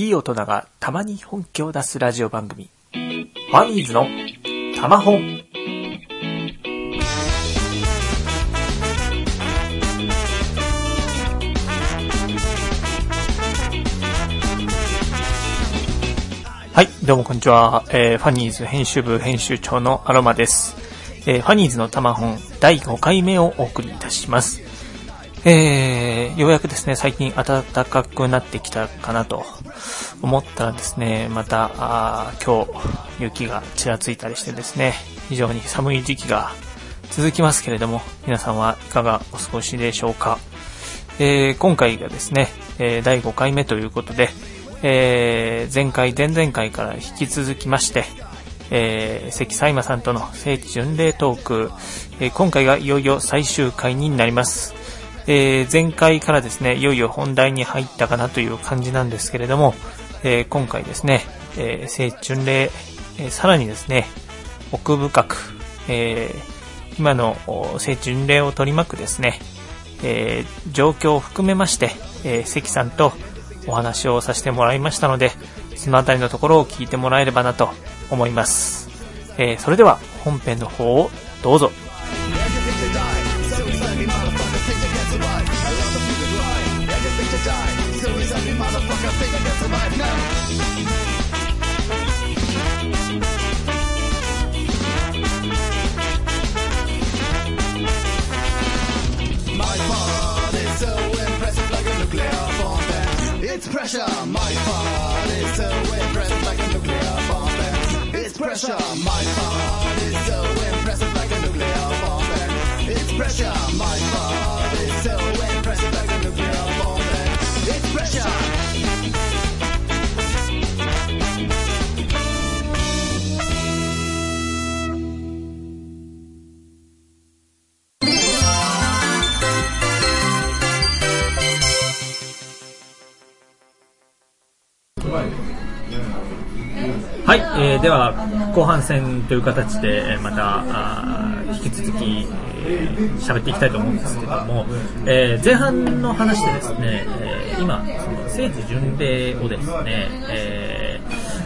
いい大人がたまに本気を出すラジオ番組。ファニーズのたま本。はい、どうもこんにちは。えーファニーズ編集部編集長のアロマです。えーファニーズのたま本第5回目をお送りいたします。えー、ようやくですね、最近暖かくなってきたかなと思ったらですね、また、あ今日雪がちらついたりしてですね、非常に寒い時期が続きますけれども、皆さんはいかがお過ごしでしょうか。えー今回がですね、え第5回目ということで、えー前回、前々回から引き続きまして、えー関サイマさんとの聖地巡礼トーク、えー今回がいよいよ最終回になります。えー前回からですね、いよいよ本題に入ったかなという感じなんですけれども、えー今回ですね、えー聖巡礼、えーさらにですね、奥深く、えー今の聖巡礼を取り巻くですね、えー状況を含めまして、えー関さんとお話をさせてもらいましたので、そのあたりのところを聞いてもらえればなと思います。えーそれでは本編の方をどうぞ。Pressure. My part is so impressive like a nuclear bomb. It's pressure. My part is so impressive like a nuclear bomb. It's pressure. My part では後半戦という形でまた引き続きえ喋、っていきたいと思うんですけども、えー前半の話でですね、えー今その聖地巡礼をですね、え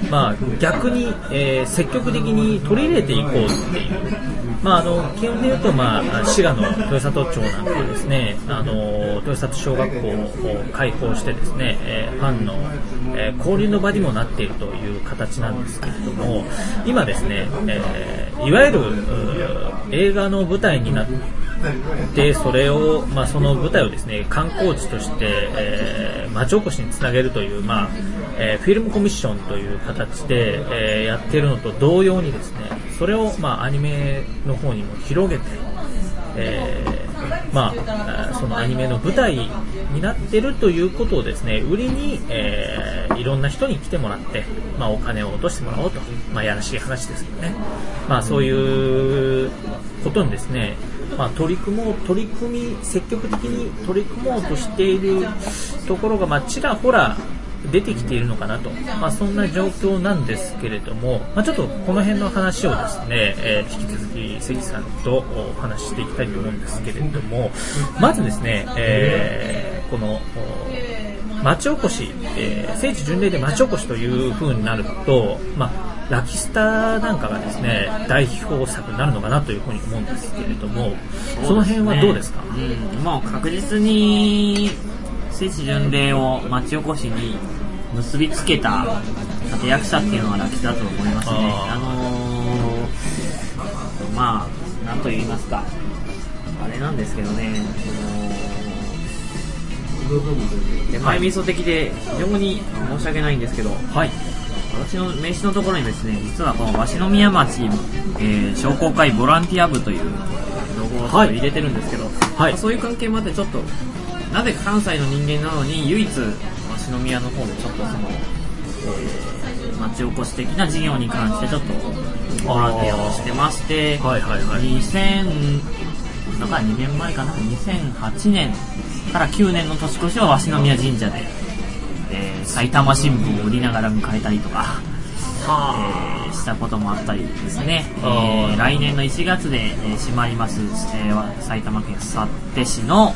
ーまあ、逆に、え積極的に取り入れていこうっていう、まあ、あの基本で言うと、まあ、滋賀の豊里町なんかはですねあの豊里小学校を開校してですね、えファンの、えー交流の場にもなっているという形なんですけれども今ですね、えーいわゆる映画の舞台になってそれを、まあ、その舞台をですね観光地として、えー町おこしにつなげるという、まあえーフィルムコミッションという形で、えーやっているのと同様にですねそれを、まあ、アニメの方にも広げて、えーまあ、そのアニメの舞台になってるということをですね売りに、えーいろんな人に来てもらって、まあ、お金を落としてもらおうと、まあ、やらしい話ですけどね、まあ、そういうことにですね、まあ、取り組もう取り組み積極的に取り組もうとしているところが、まあ、ちらほら出てきているのかなと、まあ、そんな状況なんですけれども、まあ、ちょっとこの辺の話をですね、えー引き続き関さんとお話ししていきたいと思うんですけれどもまずですね、えーこのお町おこし、えー聖地巡礼で町おこしという風になると、まあ、ラキスタなんかがですね代表作になるのかなというふうに思うんですけれどもその辺はどうですか？うん、もう確実に聖地巡礼を町おこしに結びつけた立役者っていうのはラキだと思いますね。ああのー、まあ、なんと言いますか、あれなんですけどね、手前味噌的で非常に申し訳ないんですけど、はい。私の名刺のところにですね、実はこの鷲宮町、えー商工会ボランティア部というロゴを入れてるんですけど、はい。まあそういう関係もあってちょっと、なぜ関西の人間なのに唯一鷲宮の方でちょっとその、えー町おこし的な事業に関してちょっとボランティアをしてまして、はいはいはい。2000、だから2年前かな、2008年から9年の年越しは鷲宮神社で、えー埼玉新聞を売りながら迎えたりとか、えーしたこともあったりですね、えあーー来年の1月で、えー閉まります、えー埼玉県幸手市の、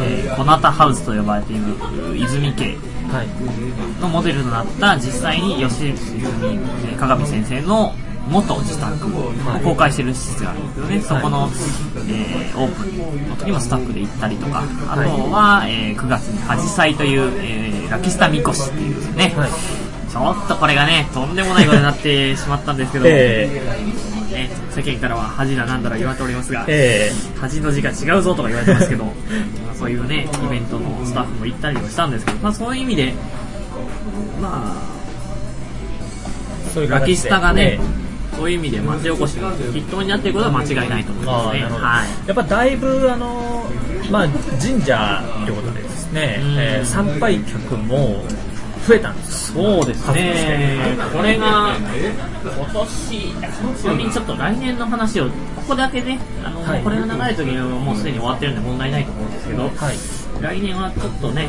えー、小ナタハウスと呼ばれている泉家はい。のモデルとなった実際に吉住えー鏡先生の元自宅を公開してる施設があるんですけどね、そこの、えーオープンの時もスタッフで行ったりとか、あとは、えー9月にハジサイという、えーラキスタミコシっていうですね、はいちょっとこれがね、とんでもないことになってしまったんですけど、えね、世間からは恥だなんだら言われておりますが、え恥の字が違うぞとか言われてますけど、ま あそういうね、イベントのスタッフも行ったりもしたんですけど、まあそういう意味で、まーそういうあ、ラキスタがねえ、そういう意味で町おこしの筆頭になっていることは間違いないと思いあますね。はい。やっぱだいぶあのまあ神社ということでですね、うん。えー参拝客も増えたんですそうですね、これが今年、ちなみにちょっと来年の話を、ここだけね、あのはい。これが長い時にはもうすでに終わってるんで問題ないと思うんですけど、はい。来年はちょっとね、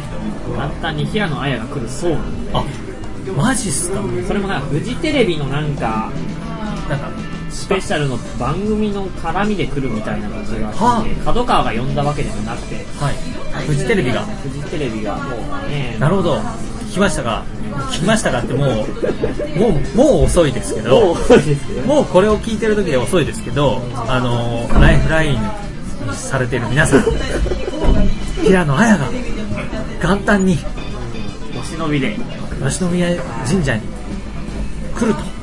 簡単に平野綾が来るそうなんで、あマジっすか？それもなんかフジテレビのなんか、なんかスペシャルの番組の絡みで来るみたいな感じがあはって、角川が呼んだわけでもなくて、はい。フジテレビが。フジテレビがもうね、なるほど来ましたか来ましたかってもうもうもう遅いですけどもうこれを聞いてる時で遅いですけどあのライフラインにされている皆さん平野綾が元旦にお忍びで、鷲宮神社に来ると。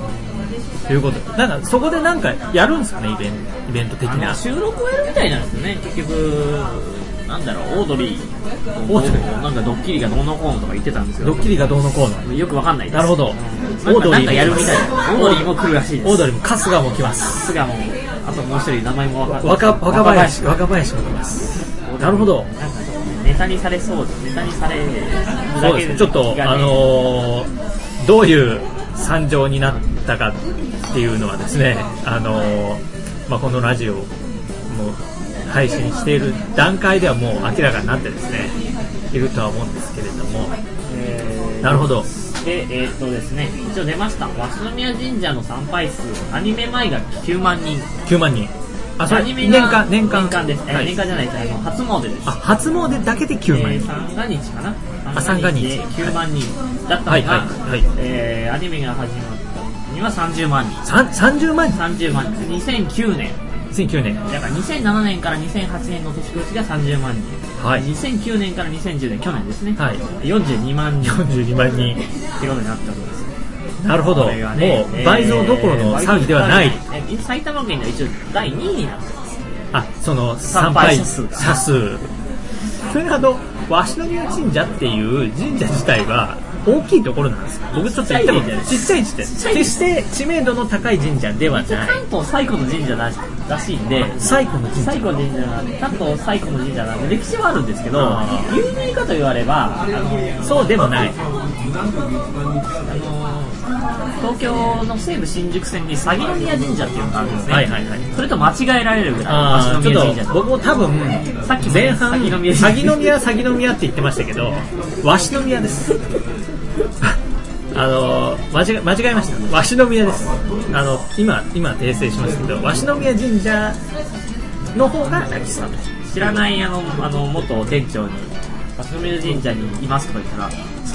いうこと。でなんかそこでなんかやるんですかねイベンイベント的あなの収録をやるみたいなんですよね、結局、なんだろう、オードリー。とオードリー。なんかドッキリがどうのこうのとか言ってたんですよ。ドッキリがどうのこうの。よくわかんないです。なるほど。うんオードリー。なんかやるみたいな。オードリーも来るらしいです。オードリーも春日も来ます。すがも。う、あともう一人名前もわか。若若林。若林も来ます。なるほど。なんかちょっとねネタにされそうで、ネタにされるそうですね、ちょっと、あのーどういう惨状になったかっていうのはですね、あのーまあ、このラジオも配信している段階ではもう明らかになってですね、いるとは思うんですけれども、えーなるほど、で、えーっとですね、一応出ました。鷲宮神社の参拝数、アニメ前が9万人。9万人。あ、それアニメ年が間、年間。年間です。えーはい年間じゃないです。あの、初詣です。あ、初詣だけで9万えー、人。三が日かなあ三が日で9万人だったのが、はいはいはいえーアニメが始まったには30万人さん30万人30万人2009年2009年。だから2007年から2008年の年越しが30万人、はい2009年から2010年去年ですね、はい42万人っ42万人。てことになったわけですよなるほど。ねう倍増どころの騒ぎではない。えー埼玉県が一応第2位になってますあ、その参参拝拝者数が者数。それあの、鷲宮神社っていう神社自体は大きいところなんですよ。僕ちょっと言ってもちっちゃい。ちっちゃい決して知名度の高い神社ではない。関東最古の神社らしらしいんで最古の神社。最古の神社なんで関東最古の神社なんで歴史はあるんですけど有名かと言わればそうでもない。あの東京の西武新宿線に鷺宮神社っていうのがあるんですね、はいはいはい。それと間違えられるぐらいあーちょっと鷲宮神社と僕も多分さっきも前半鷺宮鷺宮って言ってましたけど鷲宮です。あの間違え間違えました。鷲宮です。あの今今訂正しますけど鷲宮神社の方がラキス知らないあのあの元店長に鷲宮神社にいますとか言ったら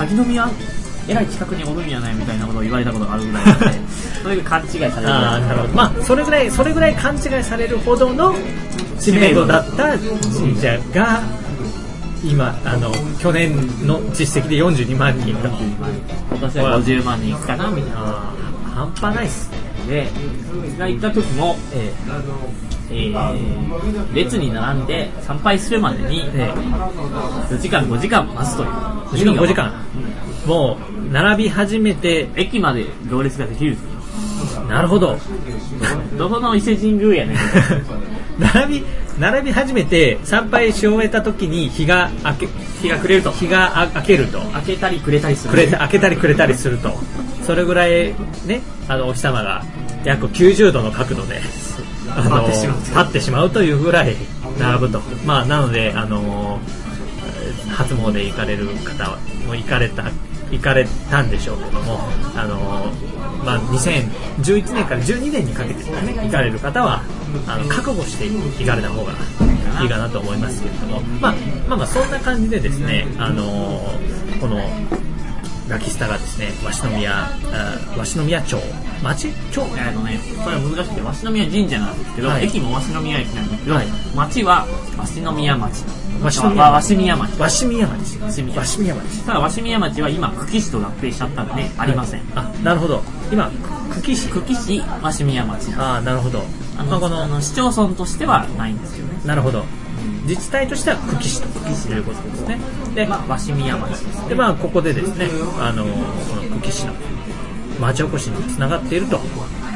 鷺宮？えらい近くにおるんやないみたいなことを言われたことがあるぐらいなのでそういう勘違いされる。ぐらいああなるほど。まあそれぐらいそれぐらい勘違いされるほどの知名度だった神社が今あの去年の実績で42万人と今年は50万人いくかなみたいな。半端ないっすね。でが行った時もええ。ー列に並んで参拝するまでにええ。4時間5時間待つという。4時間5時間もう並び始めて駅まで行列ができるなるほど。どこの伊勢神宮やねん。並び並び始めて参拝し終えた時に日が明け日が暮れると。日があ明けると。開けたりくれたりする。くれた開けたりくれたりすると。それぐらいねあのお日様が約90度の角度であの立ってしまう立ってしまうというぐらい並ぶと。まあなのであの初詣行かれる方はもう行かれた行かれたんでしょうけどもあのまあ2011年から12年にかけてですね行かれる方はあの覚悟して行かれた方がいいかなと思いますけれども、まあ、まあまあそんな感じでですねあのこのラキスタがですね、鷲宮、あ鷲宮町、町？町？えっとね、これは難しくて、鷲宮神社なんですけど、はい駅も鷲宮駅なんですけど、はい町は鷲宮町。鷲宮わ鷲宮町。鷲宮町。鷲宮町。ただ、鷲宮町は今、久喜市と合併しちゃったんで、ありません。あ、なるほど。今、久喜市？久喜市鷲宮町。ああ、なるほど。あの、まあこの市町村としてはないんですよね。なるほど。自治体としては久喜市ということですね。で、まあ、鷲宮町です。でまあ、ここでですね、あのこの久喜市の町おこしにつながっていると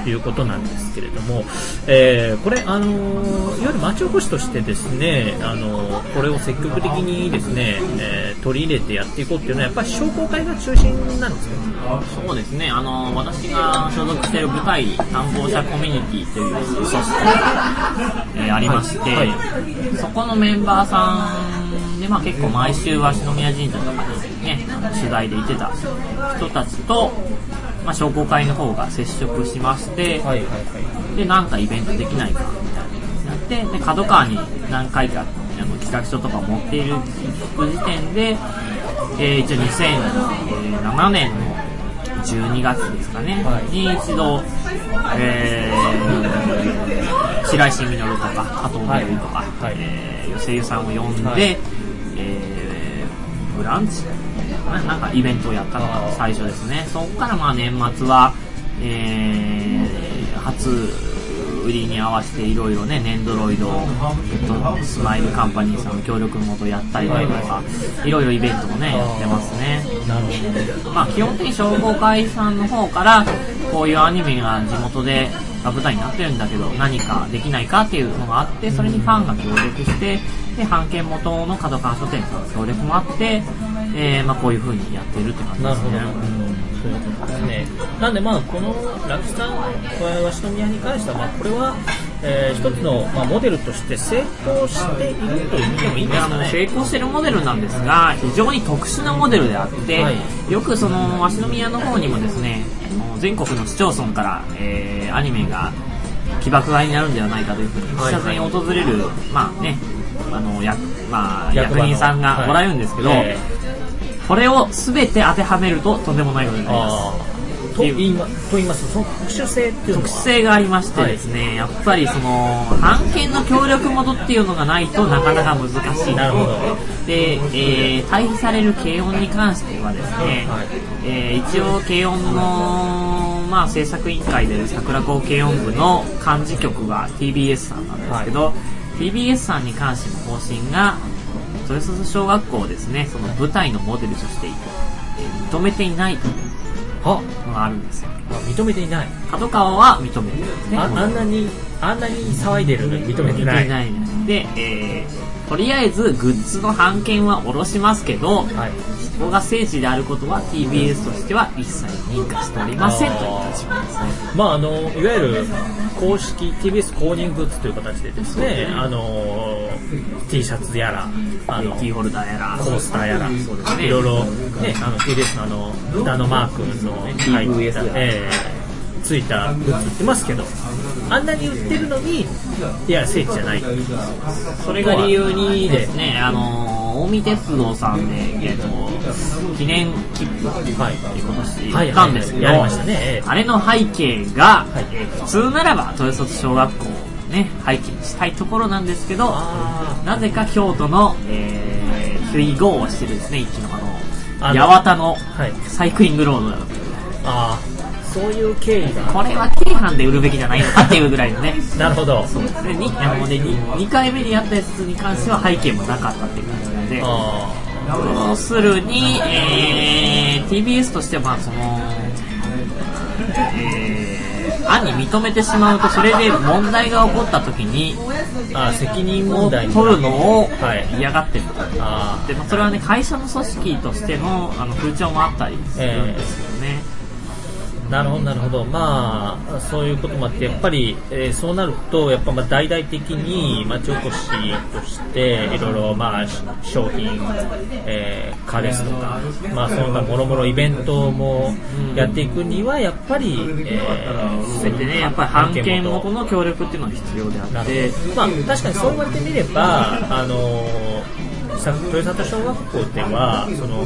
いうことなんですけれども、えーこれ、あのいわゆる町おこしとしてですね、あのこれを積極的にですね、えー取り入れてやっていこうっていうのは、やっぱり商工会が中心なんですか？そうですね、あの、私が所属している部隊、担当者コミュニティという組織が、えーありまして、はい。そこのメンバーさんで、まあ結構毎週鷲宮神社とかにね、取材で行ってた人たちと、まあ商工会の方が接触しまして、はいはいはい。で、なんかイベントできないかみたいなになって、で、角川に何回かあの企画書とか持っている時点で、えー一応2007年の12月ですかね、はい。に一度、えー、白石稔とか加藤みどりとか、はい。えー、吉井さんを呼んで、はい。えー、ブランチななんかイベントをやったのが最初ですね。そこからまあ年末は、えー、初売りに合わせていろいろね、ネンドロイド、えっと、スマイルカンパニーさんの協力のもとやったりだとか、いろいろイベントもね、やってますね。なるほど。まあ基本的に商工会さんの方から、こういうアニメが地元でが舞台になってるんだけど、何かできないかっていうのがあって、それにファンが協力して、で、版権元の角川書店さんの協力もあって、えー、まあこういう風にやってるって感じなるほど、ですね。そういうことですね。なんで、まあ、このラキさん、鷲宮に関しては、まあ、これは、えー一つの、まあ、モデルとして成功していると言ってもいいんですかね。成功してるモデルなんですが非常に特殊なモデルであって、はい。よくその鷲宮の方にもですね全国の市町村から、えーアニメが起爆剤になるんではないかというふうにはい。視察に訪れる、まあねあの役,、まあ、役人さんがおられるんですけど、はいえこれを全て当てはめるととんでもないことになります。と言いまと言いますと、その特殊性っていうのは？特殊性がありましてですね、やっぱりその版権の協力元っていうのがないとなかなか難しい。なるほど。で、えー、対比される軽音に関してはですね、はい。えー一応軽音の、まあ、制作委員会で桜高軽音部の幹事局が TBS さんなんですけど、TBS さんに関しての方針が豊洲小学校をですねその舞台のモデルとして、えー認めていないというあのがあるんですよあ認めていない。角川は認めてるんですねああんなに、あんなに騒いでるのに認めてない。認めてないで、えー、とりあえずグッズの版権は下ろしますけど、はい。ここが聖地であることは TBS としては一切認可しておりませんという立場ですね。まああのいわゆる公式 TBS 公認グッズという形でですね、あの T シャツやら、あのキーホルダーやら、コースターやら、そうですね。いろいろね、あの TBS のあの歌のマークの入った、えーついたグッズ売ってますけど、あんなに売ってるのに、いや聖地じゃない。それが理由にですね、あのー近江鉄道さんで、えっと、記念切符って今年はい。売ったんですけど、やりましたね。ええ。あれの背景が、はい。えー普通ならば豊卒小学校をね、背景にしたいところなんですけど、あなぜか京都の、えー、ヒュイゴーをしてるですね、一のあの、八幡のはい。サイクリングロードだと。あー、そういう経緯が。これは京阪で売るべきじゃないのかっていうぐらいのね。なるほど。で、にあのね、2, 回目にやったやつに関しては背景もなかったっていう感じなんで、あ要するに、えー、TBS としては、まあ、その、えー、案に認めてしまうと、それで問題が起こった時に、ーあー、責任問題に取るのをはい嫌がってると。あで、まあ、それはね、会社の組織としてのあの風潮もあったりするんですよね。ーなるほど、なるほど。まあ、そういうこともあって、やっぱり、えーそうなると、やっぱまあ大々的に町おこしとして、いろいろまあ、し商品、えー、化ですとか、まあ、その他もろもろイベントもやっていくには、やっぱり、えー、全てね、やっぱり版権元の協力っていうのは必要であって、まあ、確かにそう言われてみれば、あのーさ豊里小学校ではその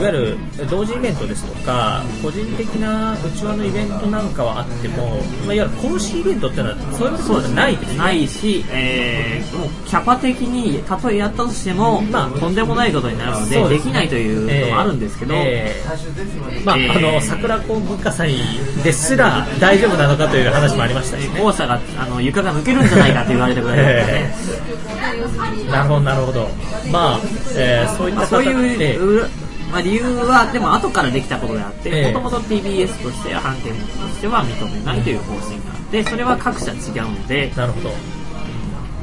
いわゆる同時イベントですとか個人的なうちわのイベントなんかはあっても、まあ、いわゆる公式イベントっていうのはそういうことじゃないですね。ないし、えーもうキャパ的にたとえやったとしても、まあとんでもないことになるのでですできないというのもあるんですけど、えーまあ、えー。あの桜子文化祭ですら大丈夫なのかという話もありましたしね。校舎があの床が抜けるんじゃないかと言われたぐらいだったなるほど、なるほど。まあ、えーそういっまあ、たそういう、まあ、理由はでも後からできたことであってええ。もともと TBS として判定としては認めないという方針があってそれは各社違うのでなるほど。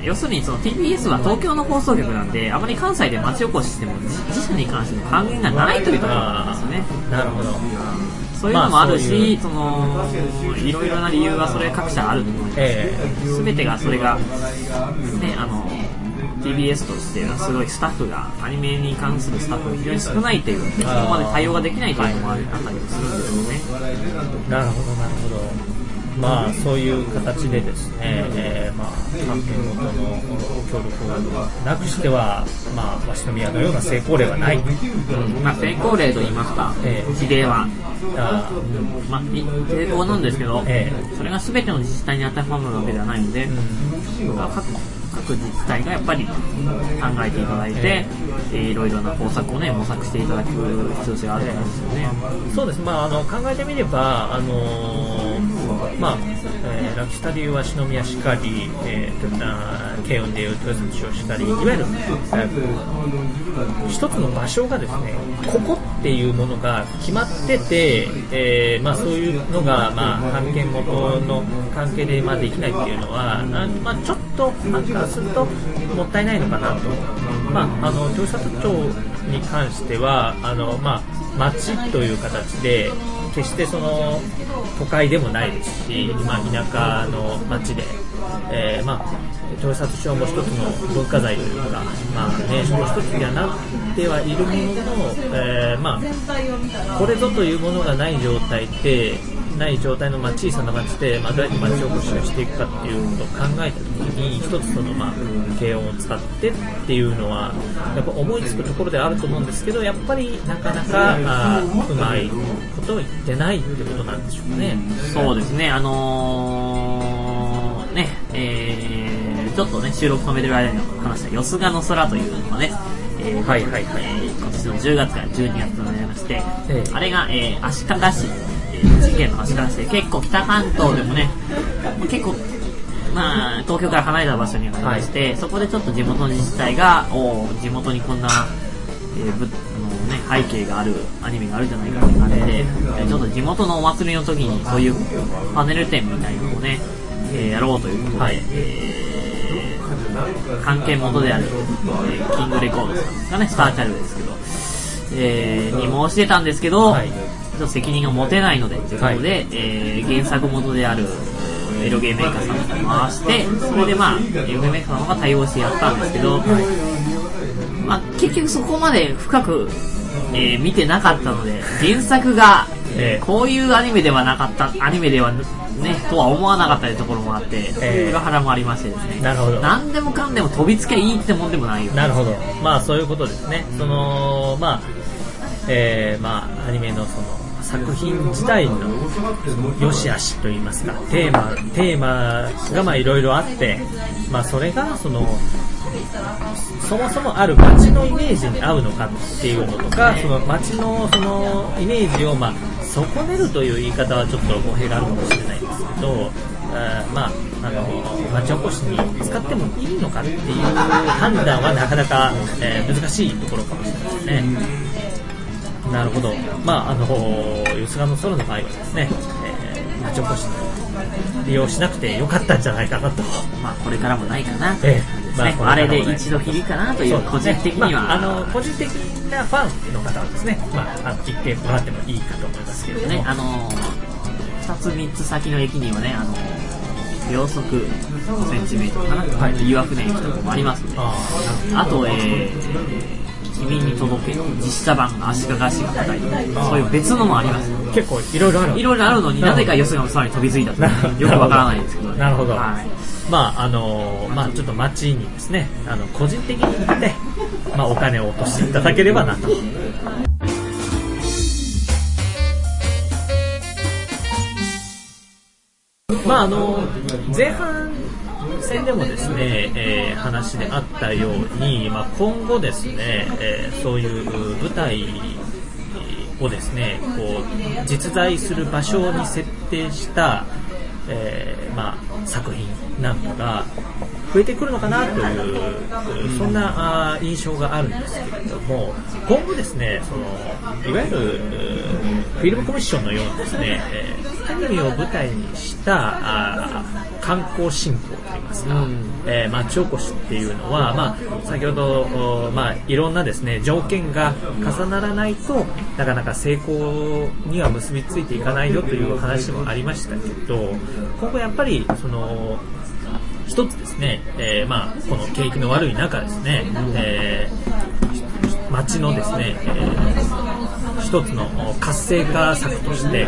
要するにその TBS は東京の放送局なんであまり関西で町おこししても自自社に関しての還元がないというところなんですよねなるほど。そういうのもあるし、まあそのいろいろな理由はそれ各社あると思います、え。全てがそれが、ね、あの TBS としてはすごいスタッフがアニメに関するスタッフが非常に少ないというそこまで対応ができないというのもあったりもするんですよね。なるほど、なるほど。まあ、そういう形でですね、えーまあ、関係元の協力をなくしては、まあ、鷲宮のような成功例はない。うん。まあ、成功例と言いますか、ええ。事例は、あうん。まあ、い成功なんですけど、えそれが全ての自治体に当てはまるわけではないので、ーうん。各各自治体がやっぱり考えていただいて、ええ。ーいろいろな方策をね模索していただく必要性があるんですよね。そうです、まあ、あの考えてみれば、あのーまあえーラキスタ流は篠宮しかり、えー、とあー慶應でいう豊洲市をしかり、いわゆる、えー一つの場所がですね、ここっていうものが決まってて、えーまあ、そういうのが、まあ、判権元の関係で、まあ、できないっていうのは、あまあ、ちょっと、なんかすると、もったいないのかなと。まあ、あの豊里町に関してはあの、まあ、町という形で決してその都会でもないですし、まあ、田舎の町で、えーまあ、豊里町も一つの文化財というか、まあね、その一つにはなってはいるものの、えーまあ、これぞというものがない状態ってない状態の、まあ、小さな町で、まあ、どうやって町おこしをしていくかっていうことを考えたときに一つその、まあ、軽音を使ってっていうのはやっぱ思いつくところではあると思うんですけどやっぱりなかなかあーうまいことを言ってないってことなんでしょうかね。そうですね、あのー、ね、えー、ちょっとね、収録止めてる間に話した、よすがの空というのがね、えーはいはいはい。えー今年の10月から12月となりまして、ええ。あれが、えー、足利市、えー、栃木県の足利市で、結構北関東でもね、結構、まあ、東京から離れた場所にありまして、そこでちょっと地元の自治体が、おー地元にこんな、えーぶあのね、背景があるアニメがあるじゃないかという感じで、えーちょっと地元のお祭りの時にそういうパネル展みたいなのをね、えーやろうということで、はい。えー関係元である、えーキングレコードさんですかね、スターチャルですけど、えーに申し出たんですけど、はい責任が持てないのでということで、えー原作元であるえーエロゲーメーカーさんに回して、それでまあ、エロゲーメーカーさんが対応してやったんですけど、まあ、結局そこまで深く、えー見てなかったので、原作が、ええ。こういうアニメではなかった、アニメではね、とは思わなかったところもあって、ええ。裏腹もありましてですね。なるほど。何でもかんでも飛びつけいいってもんでもない。よ。なるほど、まあそういうことですね、そのまあ、えーまあアニメのその作品自体の良し悪しといいますか、テーマテーマがまあいろいろあって、まあそれがそのそもそもある街のイメージに合うのかっていうのとか、その街のそのイメージをまあ損ねるという言い方はちょっと語弊があるかもしれないですけど、あまあ、あの町おこしに使ってもいいのかっていう判断はなかなか、えー難しいところかもしれないですね。なるほど。まあ、あの、吉川の空の場合はですね、えー町おこしに利用しなくてよかったんじゃないかなと。まあ、これからもないかな、ええ。ですね。まああれねで一度きりかなという、個人的には、まあ、あの個人的なファンの方はですね、まあ、あの行ってもらってもいいかと思いますけれども、ね、あのー、2つ3つ先の駅にはね、あのー、秒速5センチメートルかな、はい。岩船駅とかもありますので、ああと、えー、君に届け実写版足利足が叩いたそういう別のもあります。結構いろいろある。いろいろあるのになぜか吉野の空に飛びついたというよくわからないんですけどね。なるほど。はい。まああのまあちょっと街にですねあの個人的に行って、まあ、お金を落としていただければなと。まああの前半戦でもですね、えー話であったように、まあ、今後ですね、えーそういう舞台をですねこう実在する場所に設定した、えーまあ、作品なんかが増えてくるのかなというそんな印象があるんですけれども今後ですねそのいわゆるフィルムコミッションのようにですね、えーアニメを舞台にした観光振興といいますか、うん。えー町おこしっていうのは、まあ、先ほど、おまあ、いろんなですね条件が重ならないとなかなか成功には結びついていかないよという話もありましたけど今後やっぱりその一つですね、えーまあ、この景気の悪い中ですね、えー町のですね、えー一つの活性化策として、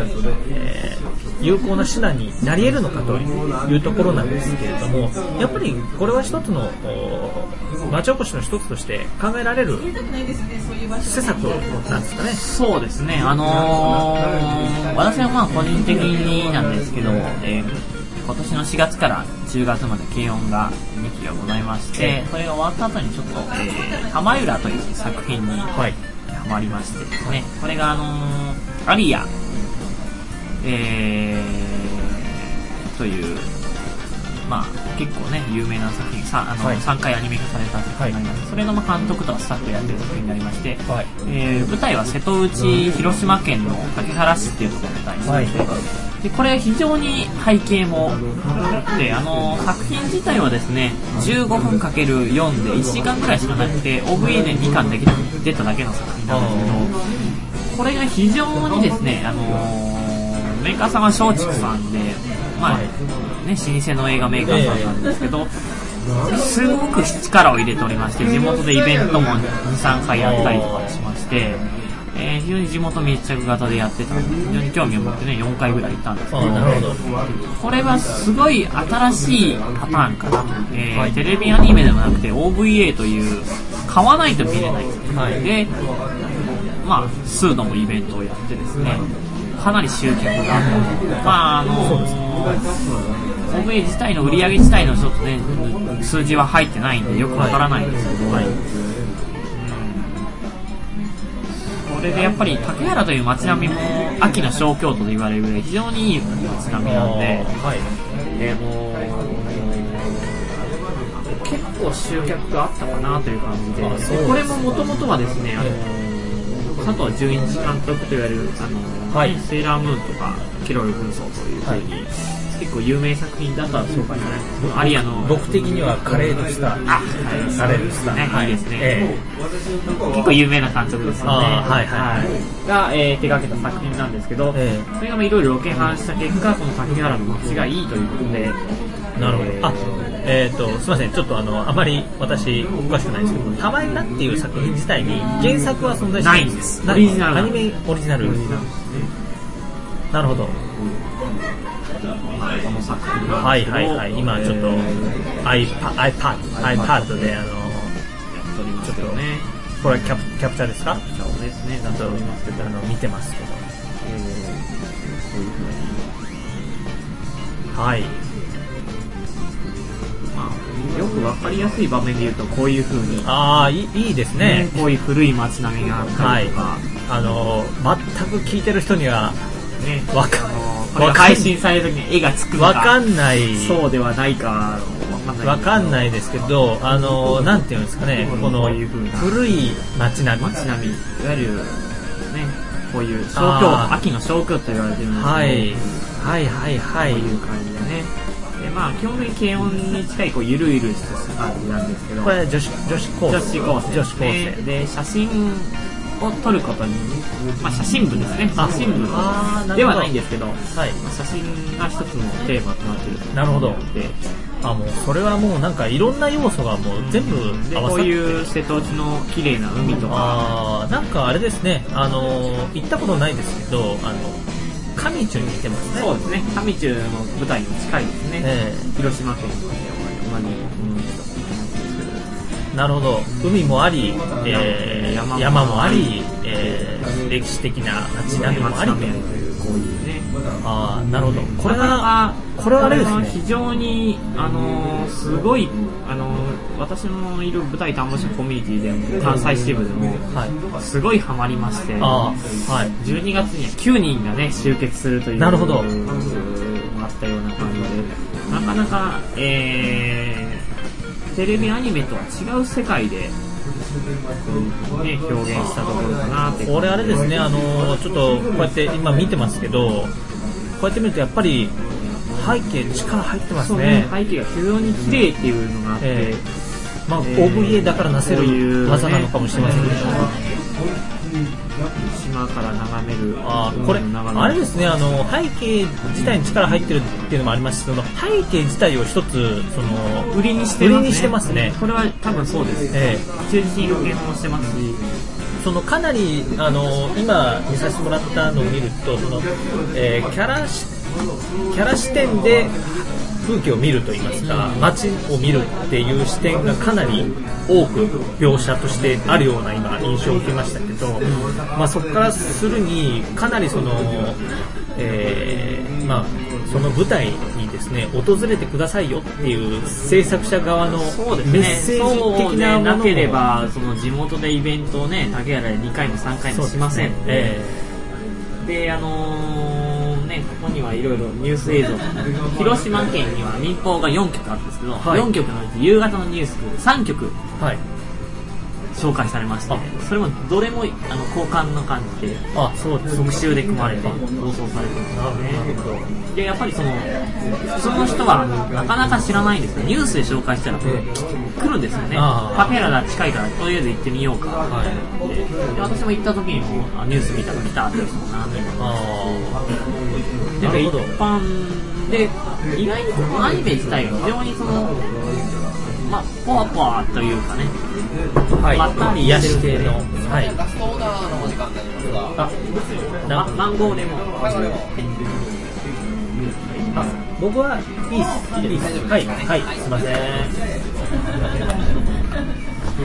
えー有効な手段になり得るのかというところなんですけれどもやっぱりこれは一つの町おこしの一つとして考えられる施策なんですかね。そうですね、あのー私はまあ個人的になんですけど、えー今年の4月から10月まで軽音が2期がございまして、それが終わった後にちょっと、えー、浜浦という作品にはい。ハマりましてですね、これがあのーアリア、えー、という、まあ、結構ね、有名な作品、さあのはい。3回アニメ化された作品になりまして、それのまあ監督とスタッフでやってる作品になりまして、はい。えー舞台は瀬戸内広島県の竹原市っていうところで舞台にしてい。て、でこれ非常に背景もであの作品自体はですね15分 ×4 で1時間くらいしかなくて OVA で2巻でき出ただけの作品なんですけどこれが非常にですねあのメーカーさんは松竹さんでまあね老舗の映画メーカーさんなんですけど、すごく力を入れておりまして地元でイベントも23回やったりとかしまして、えー非常に地元密着型でやってたので非常に興味を持ってね4回ぐらい行ったんですけどこれはすごい新しいパターンかな、えーテレビアニメでもなくて OVA という買わないと見れない、はい。でまあ数度もイベントをやってですねかなり集客があってまああの OVA 自体の売り上げ自体のちょっとね数字は入ってないんでよくわからないんですけど、これでやっぱり竹原という街並みも秋の小京都と言われるぐらい非常にいい街並みなんで、はい。えーもう結構集客があったかなという感じで。ですこれももともとはですね、あの佐藤純一監督といわれるあの、はい。セーラームーンとかケロル軍曹というふうに、結構有名作品だったら紹介されるんですけどアリアの。僕的にはカレードスター。あ、はい、カレードスター。ね、はいいいですね、え結構有名な監督ですよね。はいはい。が、えー手掛けた作品なんですけど、えそれがまあいろいろロケハンした結果、この竹原の街がいいということで、なるほど。えー。あ、えっ、と、すみません。ちょっとあの、あまり私、詳しくないんですけど、たまになっていう作品自体に原作は存在してないんです。なオリジナルアニメオリジナル。なるほど。まあこの作品をはいはいはい。今ちょっと、iPad、iPad、で、あの、やっておりますけどね。これはキャプキャプチャーですか？そうですね、だと思いますけど、あの、見てますけど。えーそういうふうに、はい。まあ、よくわかりやすい場面で言うと、こういうふうに、ああ、いいいいですね。こういう古い街並みがあったはいりとか、。あの、全く聞いてる人には、ね、わかあのこれが配信される時に絵がつくのかわかんない。そうではないかわかんないですけど、あの、なんていうんですかね、この古い街並み。街並みいわゆるねこういう小京秋の小京と言われてるんですけど、はい。はいはいはい。こういう感じでねでまあ基本的に軽音に近いこうゆるゆるした感じなんですけどこれ女子、女子高生。女子高生女子高ね生。で写真を撮ることに、まあ、写真部ですね。あ写真部。ではないんですけどはい。まあ写真が一つのテーマとなっているなるほど。であもうそれはもうなんかいろんな要素がもう全部で合わさって。こういう瀬戸内の綺麗な海とか。あーなんかあれですね。あのー行ったことないですけどあの上中に来てますね。そうですね。上中の舞台にも近いですね、え。広島県のなるほど。海もあり、えー山もあり、えー歴史的な街並みもありと。というこういうね。ああなるほど。これはかこれはあれですね。こ非常にあのーすごいあのー私のいる舞台担当者コミュニティでも関西支部でもはい。すごいハマりましてああはい。12月には9人がね集結するというなるほど。あったような感じでなかなか、えーテレビアニメとは違う世界で、ね、表現したところかなって。これあれですねあのーちょっとこうやって今見てますけどこうやって見るとやっぱり背景力入ってますね。ね背景が非常に綺麗っていうのがあって、えーまあ、えー OVA だからなせる技なのかもしれませんけど、島から眺めるあーこれあれですねあの背景自体に力入ってるっていうのもありますしその背景自体を一つその売りにしてますね。売りにしてますね。これは多分そうです、え忠実に表現もしてますし。そのかなりあの今見させてもらったのを見るとその、えーキャラしキャラ視点で風景を見るといいますか街を見るっていう視点がかなり多く描写としてあるような今印象を受けましたけど、まあ、そこからするにかなりその、えーまあ、その舞台にですね訪れてくださいよっていう制作者側のそうですね。メッセージそう的なものをでなければその地元でイベントをね竹原で2回も3回もしませんそうですね。えであのーねここにはいろいろニュース映像。広島県には民放が4局あるんですけど、はい。4局のうち夕方のニュース3局。ーはい紹介されましてあ。それもどれもあの交換の感じであそう特集で組まれて放送されてるんですねでやっぱりその普通の人はなかなか知らないんですけどニュースで紹介したら来るんですよね。パペラが近いからとりあえず行ってみようか。ってでで私も行った時にもあニュース見たら来たっていう人も何人もあでなるほど。一般で意外にこのアニメ自体が非常にそのまあポワポワというかね。はい。まったり癒し系の。はいラストオーダーのお時間になりますがなまマンゴーレモン。あ僕はいいっすいいっす。はい。はい。すいません。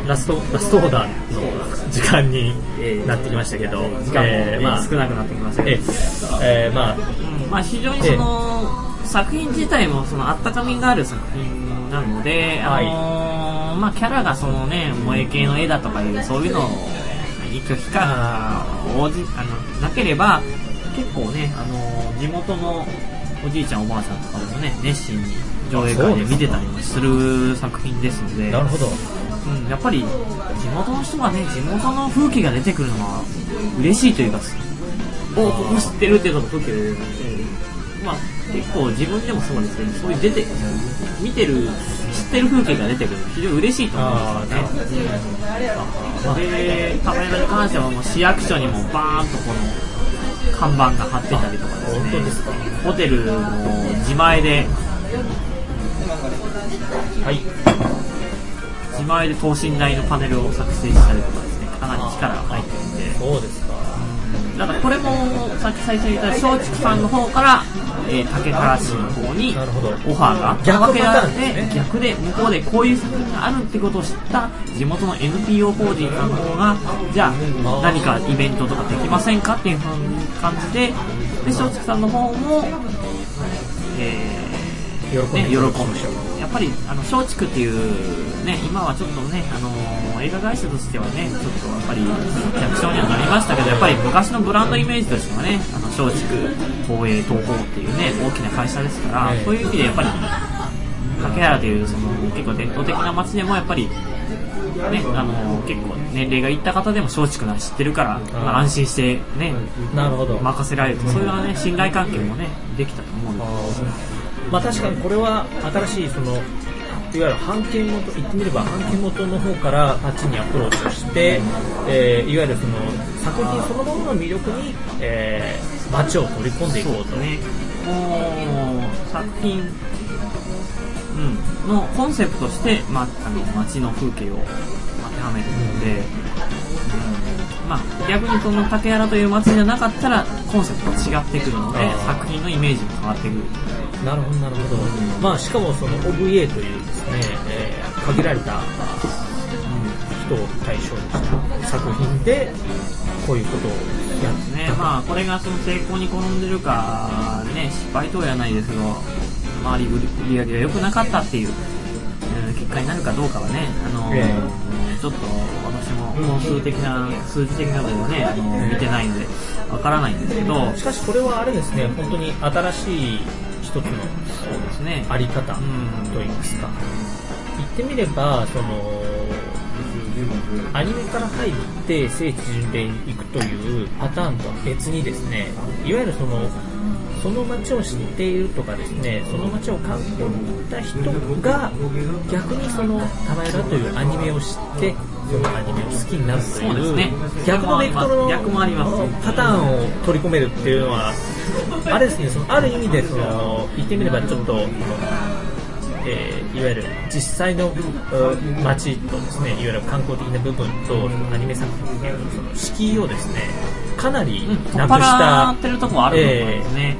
ラストラストオーダーの時間になってきましたけど、時間も、えーまあ。少なくなってきましたけえど、ーえ。ーまあ。うん。まあ、非常にその、作品自体もそのあったかみがある作品なので、あのーまあ、キャラがそのね萌え系の絵だとかいうそういうのを一挙期間応じあのなければ結構ね、あのー地元のおじいちゃんおばあさんとかもね熱心に上映会で見てたりもする作品ですのでなるほど。うん、やっぱり地元の人がね地元の風景が出てくるのは嬉しいというかおここ知ってるっていうのが風景で出てくるまあ結構自分でもそうですけどそういう出て見てる知ってる風景が出てくるの非常に嬉しいと思うんですよね。でカメラに関してはもう市役所にもバーンとこの看板が貼ってたりとかですね。本当ですか。ホテルの自前ではい。自前で等身大のパネルを作成したりとかですね。かなり力が入ってるんで。そうですかだからこれもさっき最初に言った松竹さんの方から、えー竹原市の方にオファーが逆わけられて逆で向こうでこういう作品があるってことを知った地元の NPO 法人さんの方がじゃあ何かイベントとかできませんかっていう感じでで松竹さんの方も、えー喜んでね、喜んでやっぱりあの松竹っていうね今はちょっとねあの映画会社としてはねちょっとやっぱり弱小にはなりましたけどやっぱり昔のブランドイメージとしてはねあの松竹東映東宝っていうね大きな会社ですから、ええそういう意味でやっぱり竹原というその結構伝統的な街でもやっぱりね、あの結構年齢がいった方でも松竹なら知ってるから、まあ安心してねなるほど。任せられるとそういうね信頼関係もねできたと思うんですまあ確かにこれは新しいそのいわゆる版権元言ってみれば版権元の方からタッチにアプローチをして、えーいわゆるその作品そのものの魅力に、えー街を取り込んでいこうと。ね。う作品うん、のコンセプトとして、ま、あの街の風景を当てはめてるので、うんまあ、逆にその竹原という街じゃなかったらコンセプトが違ってくるので作品のイメージも変わってくる。なるほどなるほど、まあ、しかもその OVA というですね、えー限られたあ人を対象にした作品でこういうことをやっねまあこれがその成功に転んでるかね失敗とは言わないですけど周り売り上げが良くなかったっていう、えー結果になるかどうかはねあのーえ。ちょっと本数的な数字的なことはねあのー見てないのでわからないんですけど。しかしこれはあれですね本当に新しい一つのそうですね。あり方うん。といいますか。言ってみればそのアニメから入って聖地巡礼に行くというパターンとは別にですねいわゆるそのその街を知っているとかですねその街を観光に行った人が逆にその「玉浦」というアニメを知ってアニメを好きになるというそうですね。逆のベクトルの逆もありますパターンを取り込めるっていうのはあれですねそのある意味でその言ってみればちょっとえーいわゆる実際のうん街とですねいわゆる観光的な部分とアニメ作品っていうその敷居をですねかなりなくした払ってるとこはあると思うんですね。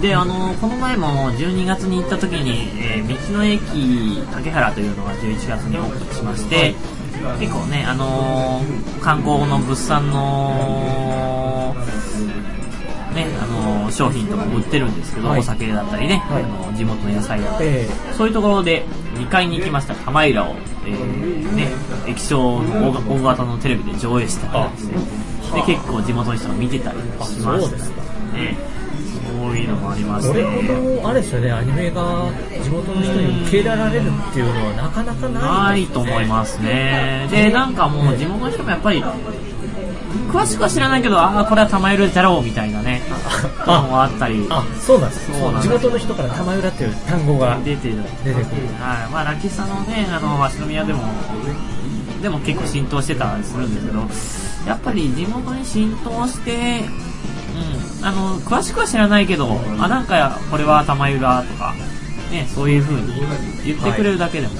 で、あの、この前も12月に行った時に、えー道の駅竹原というのが11月にオープンしまして、結構ね、あのー観光の物産の、ね、あのー商品とかも売ってるんですけど、はい。お酒だったりね、はい。あの地元の野菜だったり、えそういうところで2階に行きました。玉浦を、えーね、液晶の大大型のテレビで上映してたりして、で結構地元の人が見てたりしましたね。そういうのもありまーこれして、ほどあれですよね。アニメが地元の人に受け入れられるっていうのはなかなかなないいと思いますね。で、なんかもう地元の人もやっぱり、詳しくは知らないけど、ああ、これは玉色じゃろうみたいなね、ああったり、あそうなんです。そうなんです。地元の人から玉浦っていう単語が出てる。出てくる。はい、まあ、ラキスタのね、あの、鷲宮でも、でも結構浸透してたりするんですけど、やっぱり地元に浸透して、うん、あの、詳しくは知らないけど、あ、なんか、これは玉浦とか、ね、そういう風に言ってくれるだけでも、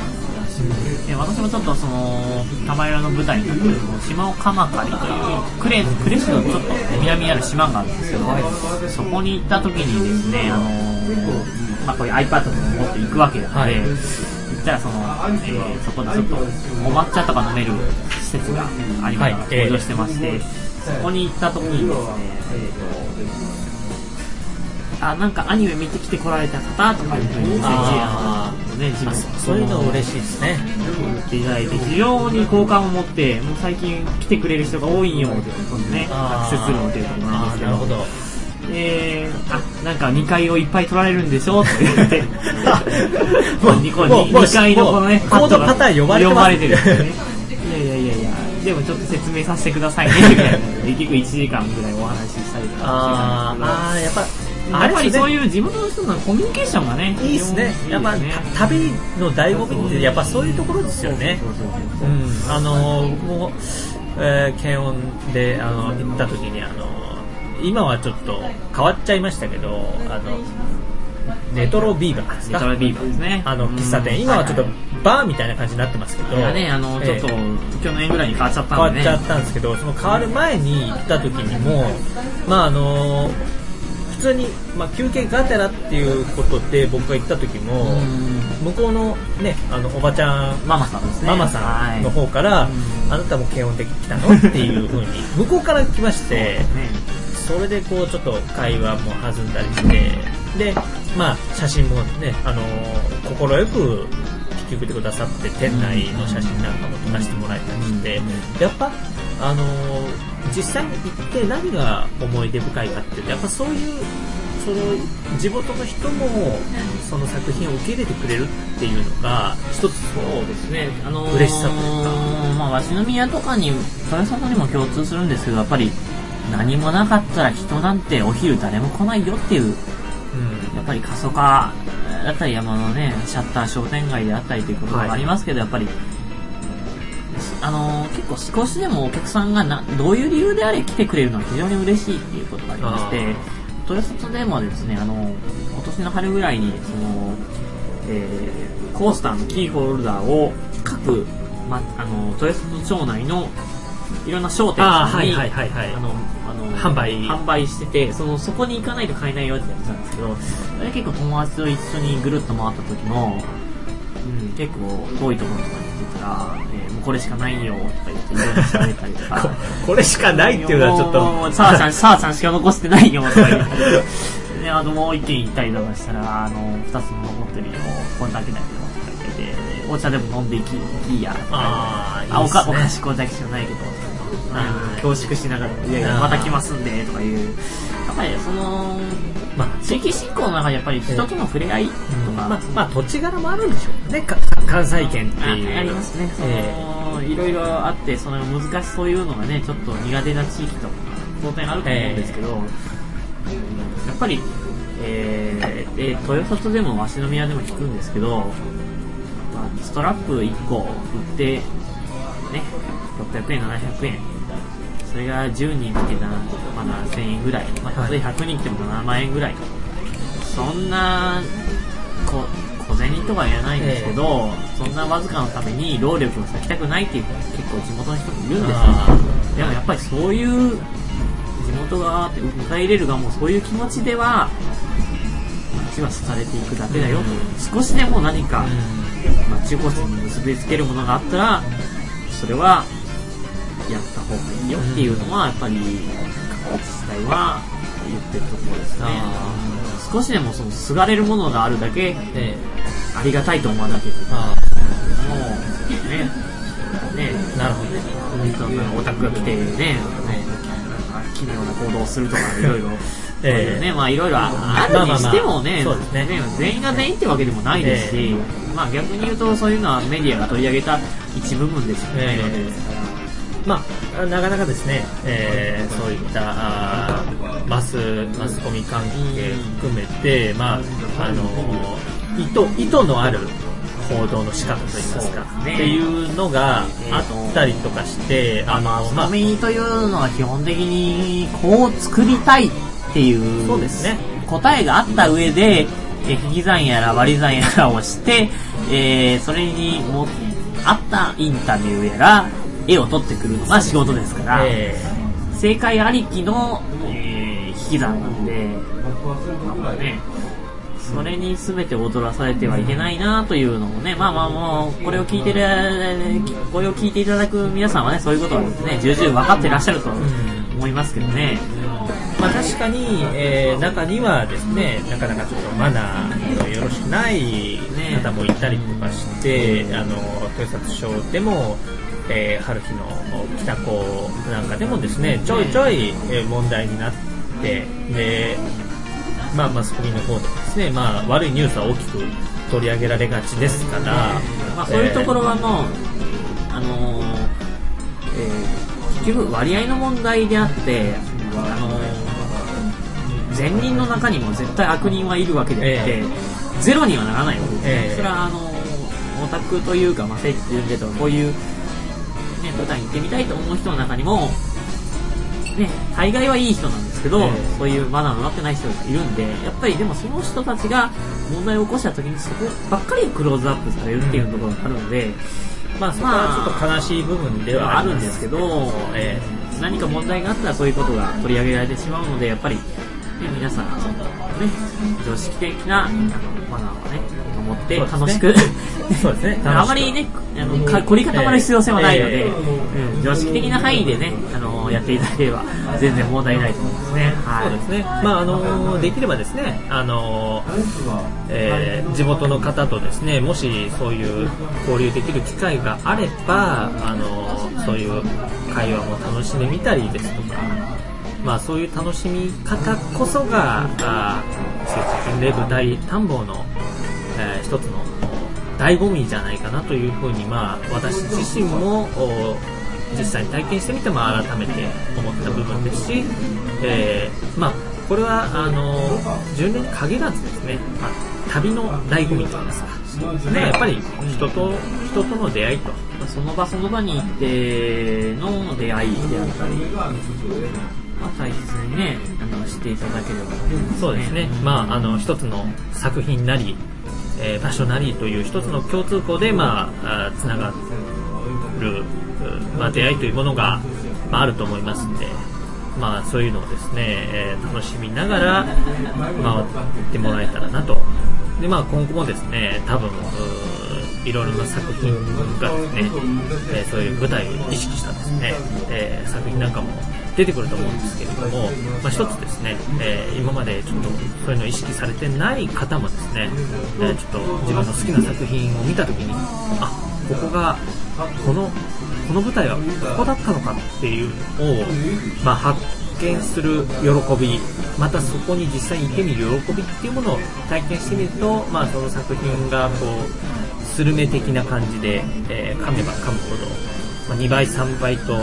で私もちょっとその玉浦の舞台になってる島尾鎌狩りというクレ呉市のちょっと南にある島があるんですけど、そこに行った時にですね、あのまあ、こういう iPad とか持って行くわけなので、はい。行ったらその、えーそこでちょっとお抹茶とか飲める施設がアニメが登場してまして、そこに行った時にですね、えーとあなんかアニメ見てきてこられた方とかにメッセージああのね。自分そういうの嬉しいですね。言っていただいて非常に好感を持ってもう最近来てくれる人が多いんよということでねアクセス論というところなんですけど。なるほど。えー、あなんか2階をいっぱい取られるんでしょって言って。もうニコもうもう2階のこのねコードパターン呼ばれてるんでもちょっと説明させてくださいね。みたいな結局1時間ぐらいお話ししたりとかああーやっぱやっぱりそうういう地元の人のコミュニケーションがね、いいですね。やっぱ旅の醍醐味ってやっぱそういうところですよね。あの僕も、えー検温であの行った時にあの今はちょっと変わっちゃいましたけどあのレトロビーバーですか？ネトラビーバーですね。あの喫茶店。今はちょっとバーみたいな感じになってますけどね、あの、ちょっとええ、去年ぐらいに変わっちゃったんで。ね。変わっちゃったんですけどその変わる前に行った時にもまああの普通に、まあ、休憩がてらっていうことで僕が行った時もうん。向こうのねあのおばちゃんママさんですね。ママさんの方から、はいあなたも検温で来たのっていう風に 向こうから来ましてね。それでこうちょっと会話も弾んだりしてでまあ写真もねあの快く引き受けてくださって店内の写真なんかも撮らせてもらえたりして、やっぱあの実際に行って何が思い出深いかっていうとやっぱそういうその地元の人もその作品を受け入れてくれるっていうのが一つそうですね。あのー嬉しさというまあ、鷲宮とかに、豊里にも共通するんですけど、やっぱり、何もなかったら人なんてお昼誰も来ないよっていう、うん。やっぱり過疎化だったり山のね、シャッター商店街であったりということがありますけど、やっぱり、あのー結構少しでもお客さんがなどういう理由であれ来てくれるのは非常に嬉しいっていうことがありまして豊里でもですねあの今年の春ぐらいにそのえーコースターのキーホルダーを各、ま、あの豊洲町内のいろんな商店さんにはいはいはいあの販売。販売しててそのそこに行かないと買えないよってやってたんですけどあれ結構友達と一緒にぐるっと回った時の、うん、結構遠いところとかに行ってたら、えーもうこれしかないよとか言っていろいろ喋ったりとか。ここれしかないっていうのはちょっと。もうさん、さあちゃんしか残してないよとか言って。で、あの、もう一軒行ったりとかしたら、あの、二つ残ってるよ、こんだけだけど、お茶でも飲んでいき、いいや、あ、おあーいいっすね。か、お菓子これだけしかないけど、あの恐縮しながら、いやいや、また来ますんで、とかいう。やっぱり、その、まあ地域振興の中でやっぱり人との触れ合いとか、まあ、まあ土地柄もあるんでしょうね。か関西圏ってあいう。ありますね、えいろいろあってその難しそういうのがねちょっと苦手な地域とか当然あると思うんですけど、やっぱり、えーで豊里でも鷲宮でも聞くんですけど、まあ、ストラップ1個売って、ね、600円700円。それが10人来てな、まあ、7000円ぐらい、まあ、はい。それ100人来ても7万円ぐらい。そんなこ小銭とは言えないんですけど、そんなわずかのために労力を割きたくないっていう結構地元の人もいるんですよ。あでもやっぱりそういう地元側って迎え入れる側もそういう気持ちでは街はされていくだけだよ。と、少しでも何か、まあ、中高生に結びつけるものがあったらそれはやった方がいいよっていうのはやっぱり各自治体は言ってるところですね。あ少しでもそのすがれるものがあるだけえありがたいと思わなけないあもうねねなるほどね。うんオタクが来てね、なんか奇妙な行動をするとかいろいろ。ええね、まあいろいろあるにしてもね,、全員が全員ってわけでもないですし、えまあ逆に言うとそういうのはメディアが取り上げた一部分でしかないわけですから、まあ、なかなかですね、えーそういったあーマスマスコミ関係含めて、まああの意図意図のある報道の仕方といいますかね。っていうのがあったりとかして、あのまあ。マスコミというのは基本的にこう作りたいっていうそうですね。答えがあった上で、えー引き算やら割り算やらをして、えーそれにも合ったインタビューやら絵を撮ってくるのが仕事ですから、え正解ありきの、えー引き算なんで、まあね、それに全て踊らされてはいけないなというのもね、まあまあもう、これを聞いてる、これを聞いていただく皆さんはね、そういうことをね、重々分かってらっしゃると思いますけどね。ーまあ、確かに、えー中にはですねなかなかちょっとマナーのよろしくない方もいたりとかして、あの豊里省でも、えー春日の北高なんかでもですねちょいちょい、えー問題になってで、まあ、マスコミの方でもですね、まあ、悪いニュースは大きく取り上げられがちですから、まあそういうところはもう、あのーえー結局割合の問題であって、あのー善人の中にも絶対悪人はいるわけであって、えゼロにはならないわけですね、ええ。それはあのーオタクというか、まあ、聖地巡礼とかこういう、ね、舞台に行ってみたいと思う人の中にも、ね、大概はいい人なんですけど、ええ。そういうマナーのなってない人がいるんで、やっぱりでもその人たちが問題を起こした時にそこばっかりクローズアップされるっていうところがあるので、まあ、そこはちょっと悲しい部分ではあるんですすけど、え何か問題があったらそういうことが取り上げられてしまうので、やっぱり、ね、皆さん、ね、常識的なマナーをね、守って楽しく、そうですね。あまりね、あのか凝り固まる必要性はないので、えうん。常識的な範囲でね、あのやっていただければ全然問題ないと思いますね。はい。そうですね。まああのできればですね、あのえー地元の方とですね、もしそういう交流できる機会があれば、あのそういう会話も楽しんでみたりですとか、まあそういう楽しみ方こそが、あー聖地巡礼舞台探訪の、えー一つの醍醐味じゃないかなというふうに、まあ私自身もお実際に体験してみても改めて思った部分ですし、えーまあこれはあの10年に限らずですね、まあ、旅の醍醐味といいますか、ね、やっぱり人と人との出会いと、まあその場その場に行っての出会いであったり、まあ、大切にね、あの知っていただければね。そうですね、まああの一つの作品なりえー場所なりという一つの共通項で、まあ、あつながる、まあ、出会いというものが、まあ、あると思いますんで、まあ、そういうのをですね、えー楽しみながら回ってもらえたらなと。で、まあ、今後もですね、多分、いろいろな作品がですね、えーそういう舞台を意識したですね、えー作品なんかも出てくると思うんですけれども、まあ、一つですね、えー今までちょっとそういうのを意識されてない方もですね、えーちょっと自分の好きな作品を見たときに、あ、ここが、この、この舞台はここだったのかっていうのを、まあ、発見する喜び、またそこに実際に行ってみる喜びっていうものを体験してみると、まあ、その作品がこう、スルメ的な感じで、えー噛めば噛むほど、まあ、2倍、3倍と、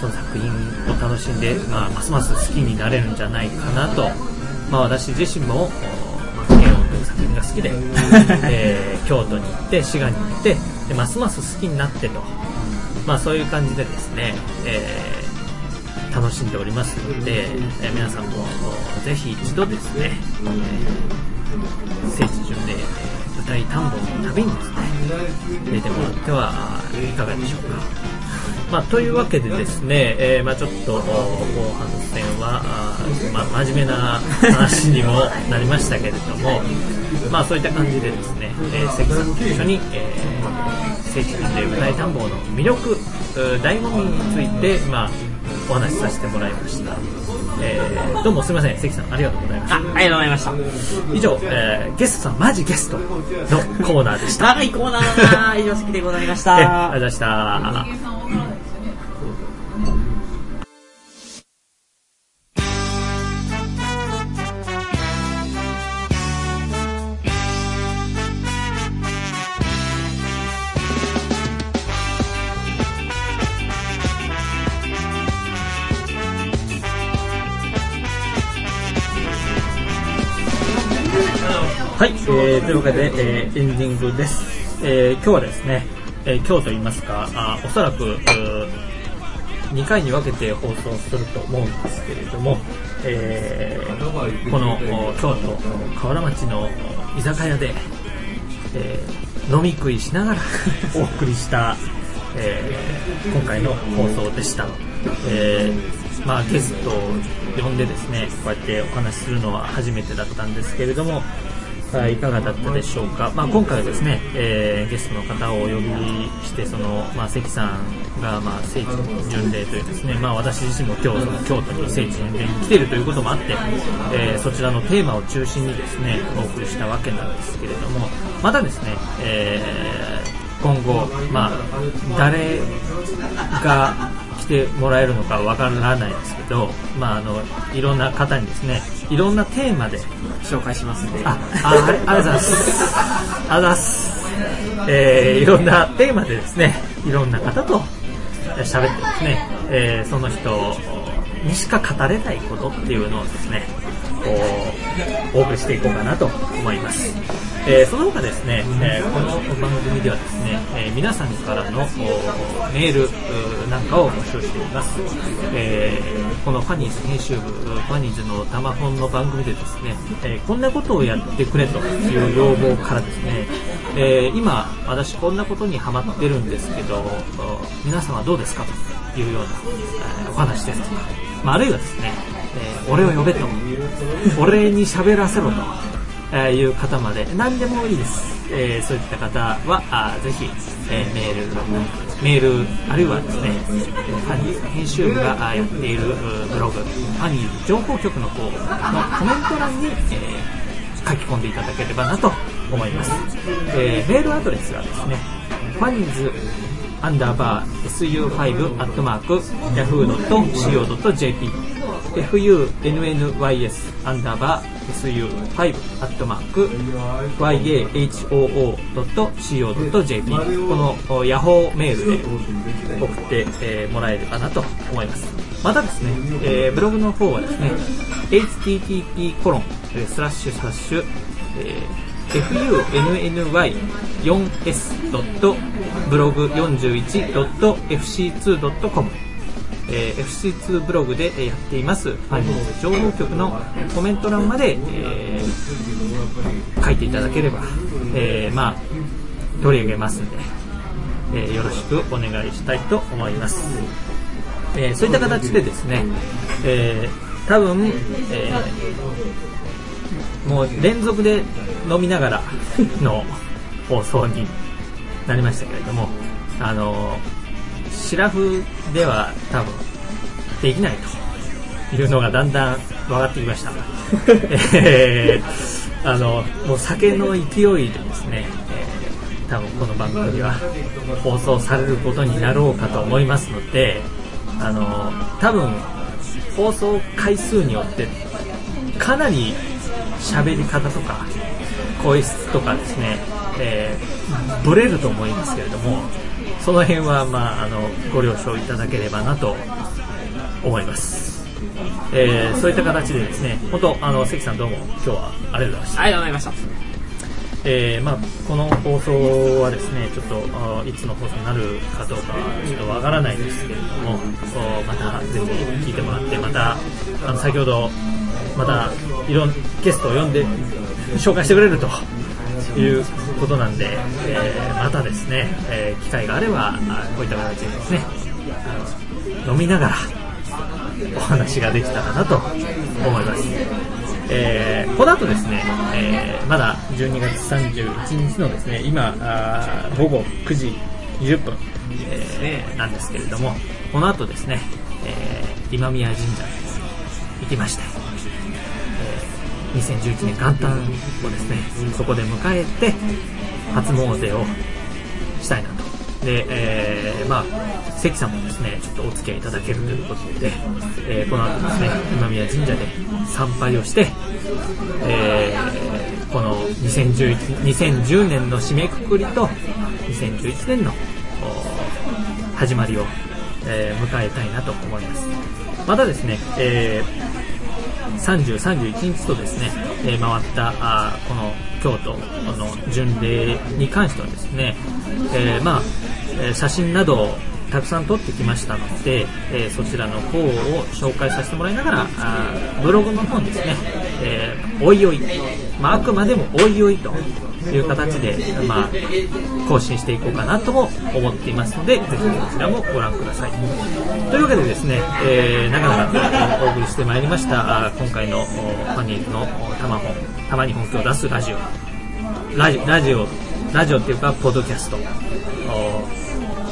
その作品を楽しんで、まあ、ますます好きになれるんじゃないかなと、まあ、私自身も、おまあ、慶応という作品が好きで、えー京都に行って、滋賀に行って、でますます好きになってと、まあ、そういう感じでですね、えー楽しんでおりますので、えー皆さんもおぜひ一度ですね、えー聖地巡礼、えー舞台探訪の旅にですね、出てもらってはいかがでしょうか。まあ、というわけでですね、えーまあ、ちょっと後半戦は、あーまあ、真面目な話にもなりましたけれども、まあ、そういった感じでですね、えー、関さんと一緒に、えー、聖地巡礼舞台探訪の魅力、醍醐味について、まあ、お話しさせてもらいました。えーどうもすみません、関さんありがとうございましたあ、。ありがとうございました。以上、えーゲストさん、マジゲストのコーナーでした。長いコーナー以上好きでございましえありがとうたございました。はい、えー、というわけで、えーエンディングです。えー今日はですね、えー今日と言いますか、あおそらく、2回に分けて放送すると思うんですけれども、えーこの京都河原町の居酒屋で、えー飲み食いしながら お送りした、えー今回の放送でした。えーまあ、ゲストを呼んでですね、こうやってお話しするのは初めてだったんですけれども、はいいかがだったでしょうか、まあ、今回はですね、えーゲストの方をお呼びしてその、まあ、関さんが、まあ、聖地巡礼というですね、まあ、私自身も今日その京都に聖地巡礼に来ているということもあって、えーそちらのテーマを中心にですねお送りしたわけなんですけれどもまたですね、えー今後、まあ、誰が来てもらえるのかわからないですけど、まあ、あのいろんな方にですねいろんなテーマで紹介しますんで。あ、あ、はい、ありがとうございます。ありがとうございます。えーいろんなテーマでですね、いろんな方とえー喋ってですね、えーその人にしか語れないことっていうのをですね、お送りしていこうかなと思います。えーその他ですね、えーこの番組ではですね、えー皆さんからのメールなんかを募集しています。えこのファニーズ編集部、ファニーズのタマフォンの番組でですね、えこんなことをやってくれという要望からですね、え今、私こんなことにハマってるんですけど、お皆様どうですかというような、お話ですとか、まあ、あるいはですね、えー俺を呼べと、俺に喋らせろと、えーいう方まで。何でもいいです、えーそういった方はあーぜひ、えーメールメールあるいはですねファニー編集部がやっているブログファニー情報局の方のコメント欄に、えー書き込んでいただければなと思います、えーメールアドレスがですねファニーズアンダーバー SU5 アットマーク yahoo.co.jp FUNNYS アンダーバー SU5 アットマーク YAHOO.co.jp このヤホーメールで送って、えーもらえればなと思います。またですね、えーブログの方はですね http コロンスラッシュスラッシュ、えー funny4s.blog41.fc2.com えー FC2 ブログでえーやっていますファニーズ情報局のコメント欄まで、えー書いていただければ、えーまあ、取り上げますんで、えーよろしくお願いしたいと思います。えーそういった形でですね、えー多分、えーもう連続で飲みながらの放送になりましたけれども、あのシラフでは多分できないというのがだんだん分かってきました。えーあのもう酒の勢いでですね、えー多分この番組は放送されることになろうかと思いますので、あの多分放送回数によってかなり喋り方とか声質とかですね、えーブレると思いますけれどもその辺は、まあ、あのご了承いただければなと思います、えーそういった形でですね本当あの関さんどうも今日はありがとうございましたありがとうございました。えーまあ、この放送はですねちょっとあいつの放送になるかどうかはちょっとわからないですけれどもまたぜひ聞いてもらってまたあの先ほどまたいろんゲストを呼んで紹介してくれるということなんで、えーまたですね、えー機会があればこういった形でですねあの飲みながらお話ができたらなと思います。えーこの後ですね、えーまだ12月31日のですね、今、あ午後9時20分、えーなんですけれども、この後ですね、え今宮神社に行きまして、2011年元旦をですね、そこで迎えて、初詣をしたいなと。で、えーまあ、関さんもですね、ちょっとお付き合いいただけるということで、えーこの後ですね、今宮神社で参拝をして、えーこの2011 2010年の締めくくりと、2011年の始まりを、え迎えたいなと思います。またですね、えー30、31日とですね、えー回ったあこの京都の巡礼に関してはですね、えーまあ、え写真などをたくさん撮ってきましたので、えーそちらの方を紹介させてもらいながら、あブログの方にですね、えーおいおい、まあ、あくまでもおいおいという形で、まあ、更新していこうかなとも思っていますので、ぜひこちらもご覧ください。というわけでですね、えー、長々とお送りしてまいりました、今回のファニーズのたま本、たまに本気を出すラジオ。ラジラジオ、ラジオっていうか、ポッドキャスト。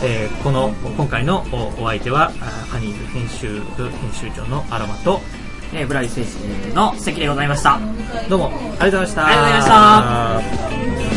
えーこの、今回のおお相手は、ファニーズ編集部編集長のアロマと、えーブラリー選手の関でございました。どうもありがとうございました。ありがとうございました。